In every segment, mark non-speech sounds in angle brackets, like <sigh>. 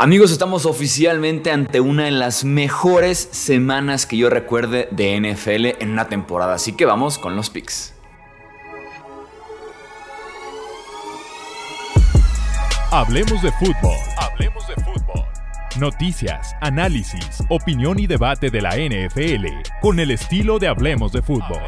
Amigos, estamos oficialmente ante una de las mejores semanas que yo recuerde de NFL en una temporada, así que vamos con los picks. Hablemos de fútbol. Hablemos de fútbol. Noticias, análisis, opinión y debate de la NFL con el estilo de Hablemos de fútbol.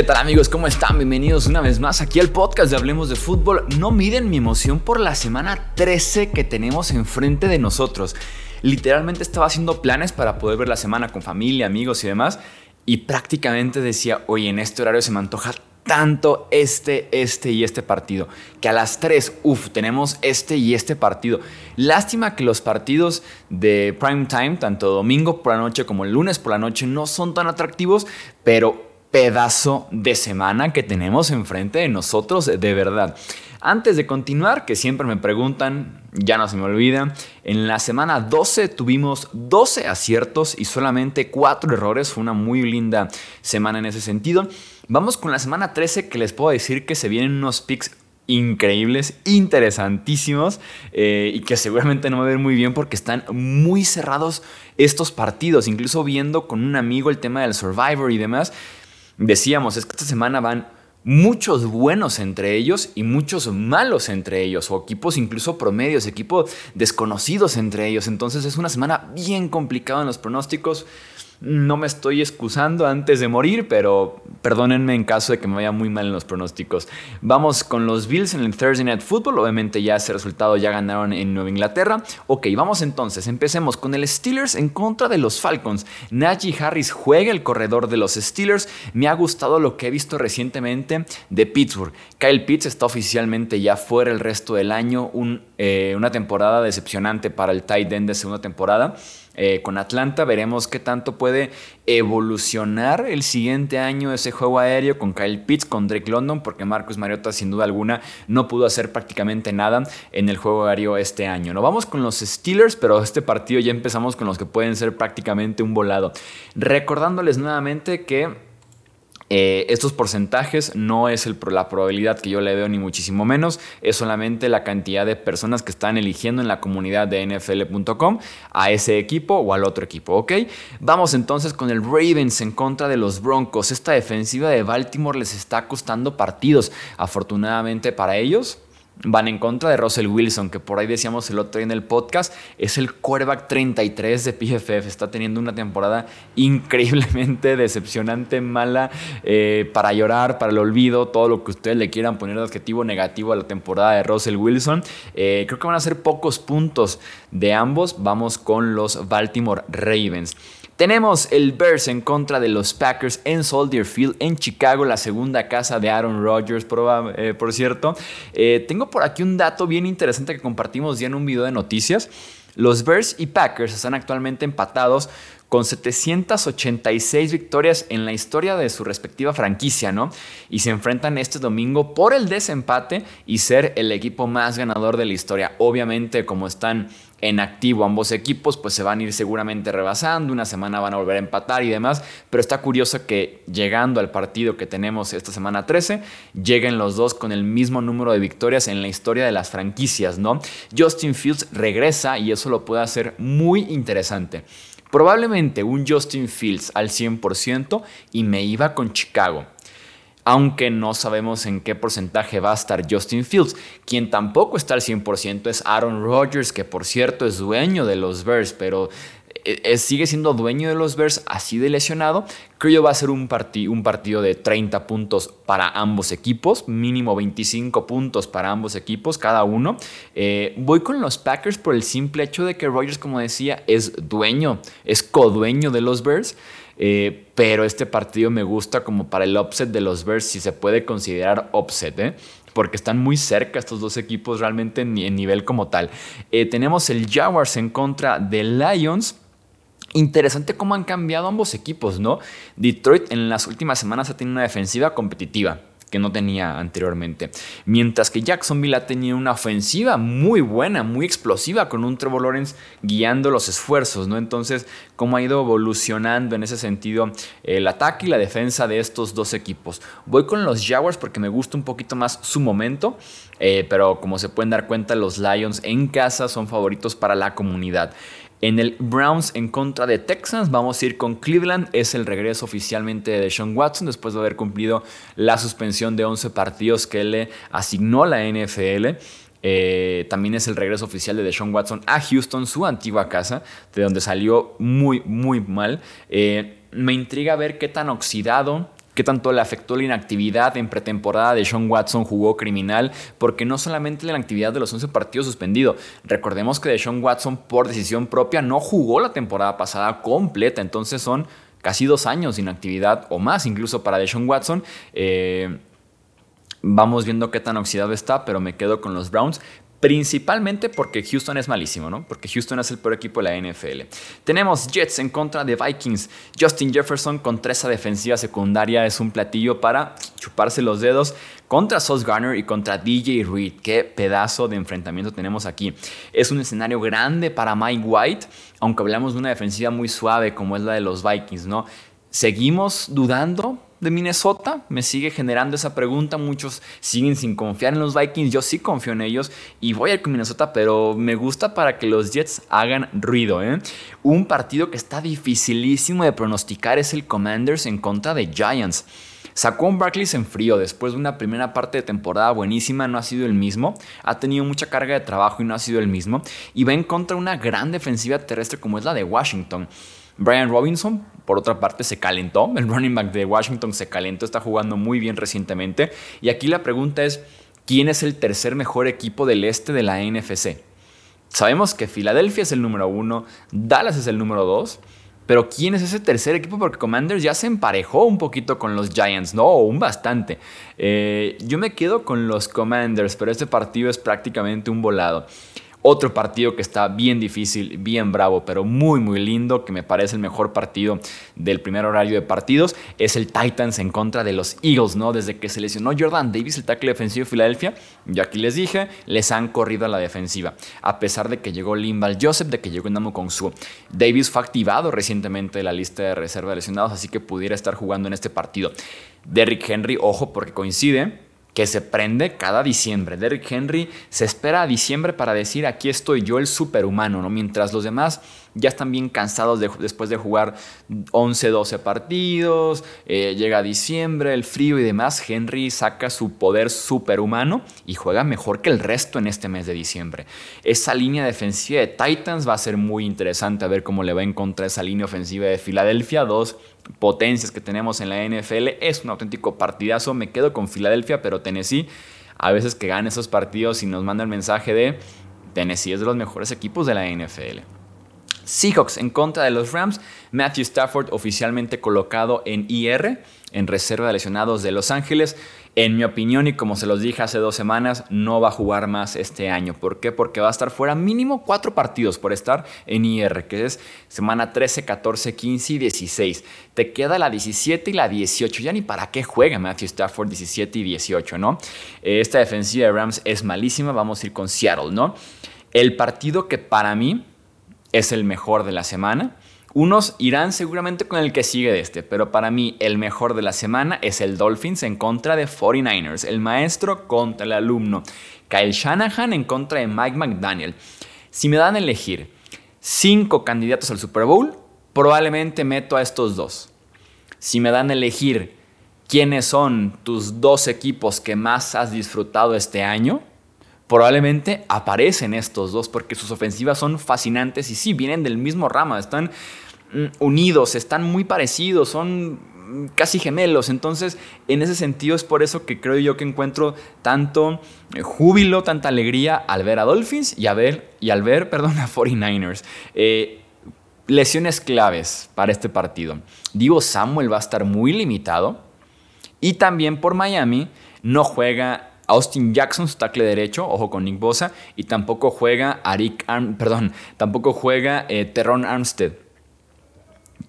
¿Qué tal amigos? ¿Cómo están? Bienvenidos una vez más aquí al podcast de Hablemos de Fútbol. No miden mi emoción por la semana 13 que tenemos enfrente de nosotros. Literalmente estaba haciendo planes para poder ver la semana con familia, amigos y demás. Y prácticamente decía, oye, en este horario se me antoja tanto este, este y este partido. Que a las 3, uff, tenemos este y este partido. Lástima que los partidos de prime time, tanto domingo por la noche como el lunes por la noche, no son tan atractivos, pero pedazo de semana que tenemos enfrente de nosotros, de verdad. Antes de continuar, que siempre me preguntan, ya no se me olvida, en la semana 12 tuvimos 12 aciertos y solamente 4 errores, fue una muy linda semana en ese sentido. Vamos con la semana 13 que les puedo decir que se vienen unos picks increíbles, interesantísimos eh, y que seguramente no va a ver muy bien porque están muy cerrados estos partidos, incluso viendo con un amigo el tema del Survivor y demás decíamos, es que esta semana van muchos buenos entre ellos y muchos malos entre ellos, o equipos incluso promedios, equipos desconocidos entre ellos. Entonces es una semana bien complicada en los pronósticos. No me estoy excusando antes de morir, pero perdónenme en caso de que me vaya muy mal en los pronósticos. Vamos con los Bills en el Thursday Night Football. Obviamente ya ese resultado ya ganaron en Nueva Inglaterra. Ok, vamos entonces. Empecemos con el Steelers en contra de los Falcons. Najee Harris juega el corredor de los Steelers. Me ha gustado lo que he visto recientemente de Pittsburgh. Kyle Pitts está oficialmente ya fuera el resto del año. Eh, una temporada decepcionante para el tight end de segunda temporada. Eh, con Atlanta. Veremos qué tanto puede evolucionar el siguiente año ese juego aéreo con Kyle Pitts, con Drake London, porque Marcus Mariota sin duda alguna no pudo hacer prácticamente nada en el juego aéreo este año. No vamos con los Steelers, pero este partido ya empezamos con los que pueden ser prácticamente un volado. Recordándoles nuevamente que eh, estos porcentajes no es la probabilidad que yo le veo ni muchísimo menos, es solamente la cantidad de personas que están eligiendo en la comunidad de nfl.com a ese equipo o al otro equipo, ¿ok? Vamos entonces con el Ravens en contra de los Broncos. Esta defensiva de Baltimore les está costando partidos, afortunadamente para ellos van en contra de Russell Wilson, que por ahí decíamos el otro día en el podcast, es el quarterback 33 de PFF. Está teniendo una temporada increíblemente <laughs> decepcionante, mala, eh, para llorar, para el olvido, todo lo que ustedes le quieran poner de adjetivo negativo a la temporada de Russell Wilson. Eh, creo que van a ser pocos puntos de ambos. Vamos con los Baltimore Ravens. Tenemos el Bears en contra de los Packers en Soldier Field en Chicago, la segunda casa de Aaron Rodgers, por, eh, cierto. Eh, tengo por aquí un dato bien interesante que compartimos ya en un video de noticias. Los Bears y Packers están actualmente empatados con 786 victorias en la historia de su respectiva franquicia, ¿no? Y se enfrentan este domingo por el desempate y ser el equipo más ganador de la historia. Obviamente, como están en activo ambos equipos, pues se van a ir seguramente rebasando, una semana van a volver a empatar y demás, pero está curioso que llegando al partido que tenemos esta semana 13, lleguen los dos con el mismo número de victorias en la historia de las franquicias, ¿no? Justin Fields regresa y eso lo puede hacer muy interesante. Probablemente un Justin Fields al 100% y me iba con Chicago. Aunque no sabemos en qué porcentaje va a estar Justin Fields. Quien tampoco está al 100% es Aaron Rodgers, que por cierto es dueño de los Bears, pero eh, sigue siendo dueño de los Bears así de lesionado. Creo va a ser un, un partido de 30 puntos para ambos equipos, mínimo 25 puntos para ambos equipos, cada uno. Eh, voy con los Packers por el simple hecho de que Rodgers, como decía, es dueño, es codueño de los Bears. Eh, pero este partido me gusta como para el upset de los Bears, si se puede considerar upset, porque están muy cerca estos dos equipos realmente en, nivel como tal. tenemos el Jaguars en contra de Lions. Interesante cómo han cambiado ambos equipos, ¿no? Detroit en las últimas semanas ha tenido una defensiva competitiva. Que no tenía anteriormente. Mientras que Jacksonville ha tenido una ofensiva muy buena, muy explosiva, con un Trevor Lawrence guiando los esfuerzos, ¿no? Entonces, cómo ha ido evolucionando en ese sentido el ataque y la defensa de estos dos equipos. Voy con los Jaguars porque me gusta un poquito más su momento, eh, pero como se pueden dar cuenta, los Lions en casa son favoritos para la comunidad. En el Browns en contra de Texans vamos a ir con Cleveland. Es el regreso oficialmente de Sean Watson después de haber cumplido la suspensión de 11 partidos que le asignó la NFL. Eh, también es el regreso oficial de Deshaun Watson a Houston, su antigua casa, de donde salió muy, muy mal. Eh, me intriga ver qué tan oxidado qué tanto le afectó la inactividad en pretemporada de Sean Watson jugó criminal, porque no solamente la inactividad de los 11 partidos suspendido, recordemos que de Sean Watson por decisión propia no jugó la temporada pasada completa, entonces son casi dos años de inactividad o más incluso para Deshaun Watson. Eh, vamos viendo qué tan oxidado está, pero me quedo con los Browns. Principalmente porque Houston es malísimo, ¿no? Porque Houston es el peor equipo de la NFL. Tenemos Jets en contra de Vikings. Justin Jefferson contra esa defensiva secundaria es un platillo para chuparse los dedos contra Sauce Garner y contra DJ Reed. Qué pedazo de enfrentamiento tenemos aquí. Es un escenario grande para Mike White, aunque hablamos de una defensiva muy suave como es la de los Vikings, ¿no? Seguimos dudando de Minnesota? Me sigue generando esa pregunta. Muchos siguen sin confiar en los Vikings. Yo sí confío en ellos y voy a ir con Minnesota, pero me gusta para que los Jets hagan ruido. ¿eh? Un partido que está dificilísimo de pronosticar es el Commanders en contra de Giants. Sacó un Barclays en frío después de una primera parte de temporada buenísima, no ha sido el mismo. Ha tenido mucha carga de trabajo y no ha sido el mismo. Y va en contra de una gran defensiva terrestre como es la de Washington. Brian Robinson, por otra parte, se calentó. El running back de Washington se calentó, está jugando muy bien recientemente. Y aquí la pregunta es, ¿quién es el tercer mejor equipo del este de la NFC? Sabemos que Filadelfia es el número uno, Dallas es el número dos. Pero ¿quién es ese tercer equipo? Porque Commanders ya se emparejó un poquito con los Giants, ¿no? Un bastante. Eh, yo me quedo con los Commanders, pero este partido es prácticamente un volado. Otro partido que está bien difícil, bien bravo, pero muy muy lindo, que me parece el mejor partido del primer horario de partidos, es el Titans en contra de los Eagles, ¿no? Desde que se lesionó Jordan Davis, el tackle defensivo de Filadelfia, yo aquí les dije, les han corrido a la defensiva, a pesar de que llegó Limbal Joseph, de que llegó Namu Su. Davis fue activado recientemente de la lista de reserva de lesionados, así que pudiera estar jugando en este partido. Derrick Henry, ojo, porque coincide que se prende cada diciembre. Derrick Henry se espera a diciembre para decir aquí estoy yo el superhumano, ¿no? Mientras los demás ya están bien cansados después de jugar 11, 12 partidos, eh, llega diciembre, el frío y demás, Henry saca su poder superhumano y juega mejor que el resto en este mes de diciembre. Esa línea defensiva de Titans va a ser muy interesante a ver cómo le va a encontrar esa línea ofensiva de Filadelfia, dos potencias que tenemos en la NFL. Es un auténtico partidazo. Me quedo con Filadelfia, pero Tennessee, a veces que gana esos partidos y nos manda el mensaje de Tennessee es de los mejores equipos de la NFL. Seahawks en contra de los Rams. Matthew Stafford oficialmente colocado en IR, en reserva de lesionados de Los Ángeles. En mi opinión, y como se los dije hace dos semanas, no va a jugar más este año. ¿Por qué? Porque va a estar fuera mínimo cuatro partidos por estar en IR, que es semana 13, 14, 15 y 16. Te queda la 17 y la 18. Ya ni para qué juega Matthew Stafford 17 y 18, ¿no? Esta defensiva de Rams es malísima. Vamos a ir con Seattle, ¿no? El partido que para mí es el mejor de la semana. Unos irán seguramente con el que sigue de este, pero para mí el mejor de la semana es el Dolphins en contra de 49ers, el maestro contra el alumno, Kyle Shanahan en contra de Mike McDaniel. Si me dan a elegir cinco candidatos al Super Bowl, probablemente meto a estos dos. Si me dan a elegir quiénes son tus dos equipos que más has disfrutado este año, probablemente aparecen estos dos porque sus ofensivas son fascinantes y sí, vienen del mismo rama, están mm, unidos, están muy parecidos, son mm, casi gemelos. Entonces, en ese sentido es por eso que creo yo que encuentro tanto eh, júbilo, tanta alegría al ver a Dolphins y, a ver, y al ver, perdón, a 49ers. Eh, lesiones claves para este partido. Digo, Samuel va a estar muy limitado y también por Miami no juega Austin Jackson, su tackle derecho, ojo con Nick Bosa, y tampoco juega Arik perdón, tampoco juega eh, Terron Armstead.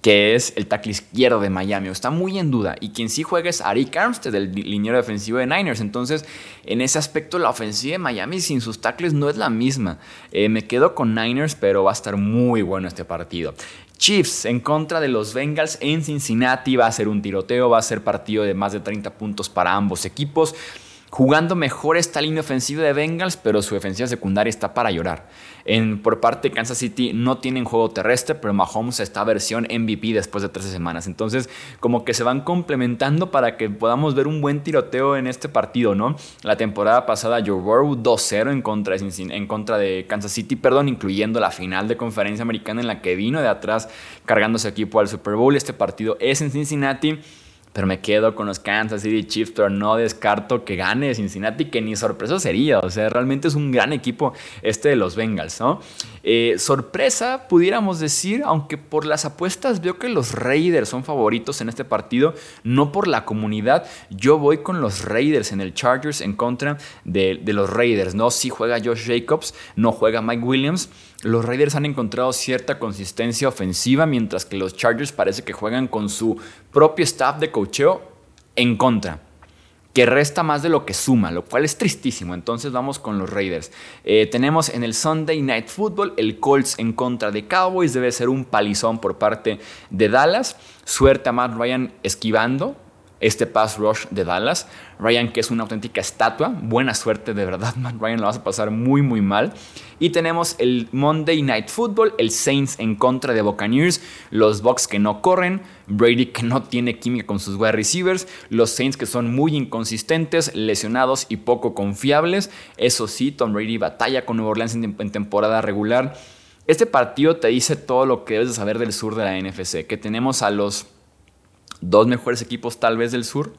que es el tackle izquierdo de Miami. Está muy en duda. Y quien sí juega es Arik Armstead, el liniero defensivo de Niners. Entonces, en ese aspecto, la ofensiva de Miami sin sus tackles no es la misma. Eh, me quedo con Niners, pero va a estar muy bueno este partido. Chiefs en contra de los Bengals en Cincinnati. Va a ser un tiroteo, va a ser partido de más de 30 puntos para ambos equipos jugando mejor esta línea ofensiva de Bengals, pero su defensiva secundaria está para llorar. En, por parte de Kansas City no tienen juego terrestre, pero Mahomes está versión MVP después de 13 semanas. Entonces, como que se van complementando para que podamos ver un buen tiroteo en este partido, ¿no? La temporada pasada, Joe Burrow 2-0 en contra, de, Kansas City, perdón, incluyendo la final de conferencia americana en la que vino de atrás cargando su equipo al Super Bowl. Este partido es en Cincinnati. Pero me quedo con los Kansas City Chiefs, pero no descarto que gane Cincinnati, que ni sorpresa sería. O sea, realmente es un gran equipo este de los Bengals, ¿no? Eh, sorpresa, pudiéramos decir, aunque por las apuestas veo que los Raiders son favoritos en este partido, no por la comunidad. Yo voy con los Raiders en el Chargers en contra de, los Raiders, ¿no? Si juega Josh Jacobs, no juega Mike Williams. Los Raiders han encontrado cierta consistencia ofensiva, mientras que los Chargers parece que juegan con su propio staff de cocheo en contra, que resta más de lo que suma, lo cual es tristísimo. Entonces vamos con los Raiders. Eh, tenemos en el Sunday Night Football el Colts en contra de Cowboys, debe ser un palizón por parte de Dallas. Suerte a Matt Ryan esquivando, este pass rush de Dallas. Ryan, que es una auténtica estatua. Buena suerte, de verdad, <laughs> man. Ryan lo vas a pasar muy, muy mal. Y tenemos el Monday Night Football, el Saints en contra de Buccaneers, los Bucks que no corren, Brady que no tiene química con sus wide receivers, los Saints que son muy inconsistentes, lesionados y poco confiables. Eso sí, Tom Brady batalla con Nueva Orleans en, temporada regular. Este partido te dice todo lo que debes de saber del sur de la NFC, que tenemos a los dos mejores equipos tal vez del sur.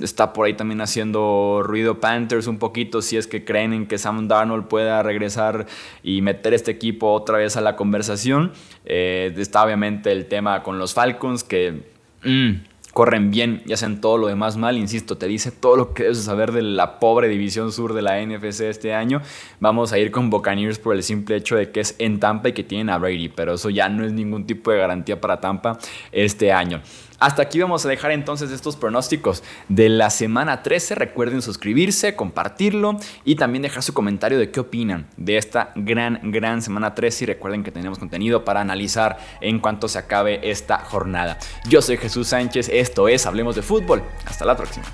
Está por ahí también haciendo ruido Panthers un poquito si es que creen en que Sam Darnold pueda regresar y meter este equipo otra vez a la conversación. Eh, está obviamente el tema con los Falcons que... Mm, corren bien y hacen todo lo demás mal. Insisto, te dice todo lo que debes saber de la pobre división sur de la NFC este año. Vamos a ir con Buccaneers por el simple hecho de que es en Tampa y que tienen a Brady, pero eso ya no es ningún tipo de garantía para Tampa este año. Hasta aquí vamos a dejar entonces estos pronósticos de la semana 13. Recuerden suscribirse, compartirlo y también dejar su comentario de qué opinan de esta gran, gran semana 13. Y recuerden que tenemos contenido para analizar en cuanto se acabe esta jornada. Yo soy Jesús Sánchez, esto es Hablemos de Fútbol. Hasta la próxima.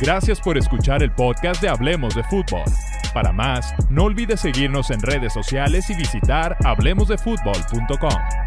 Gracias por escuchar el podcast de Hablemos de Fútbol. Para más, no olvides seguirnos en redes sociales y visitar hablemosdefutbol.com.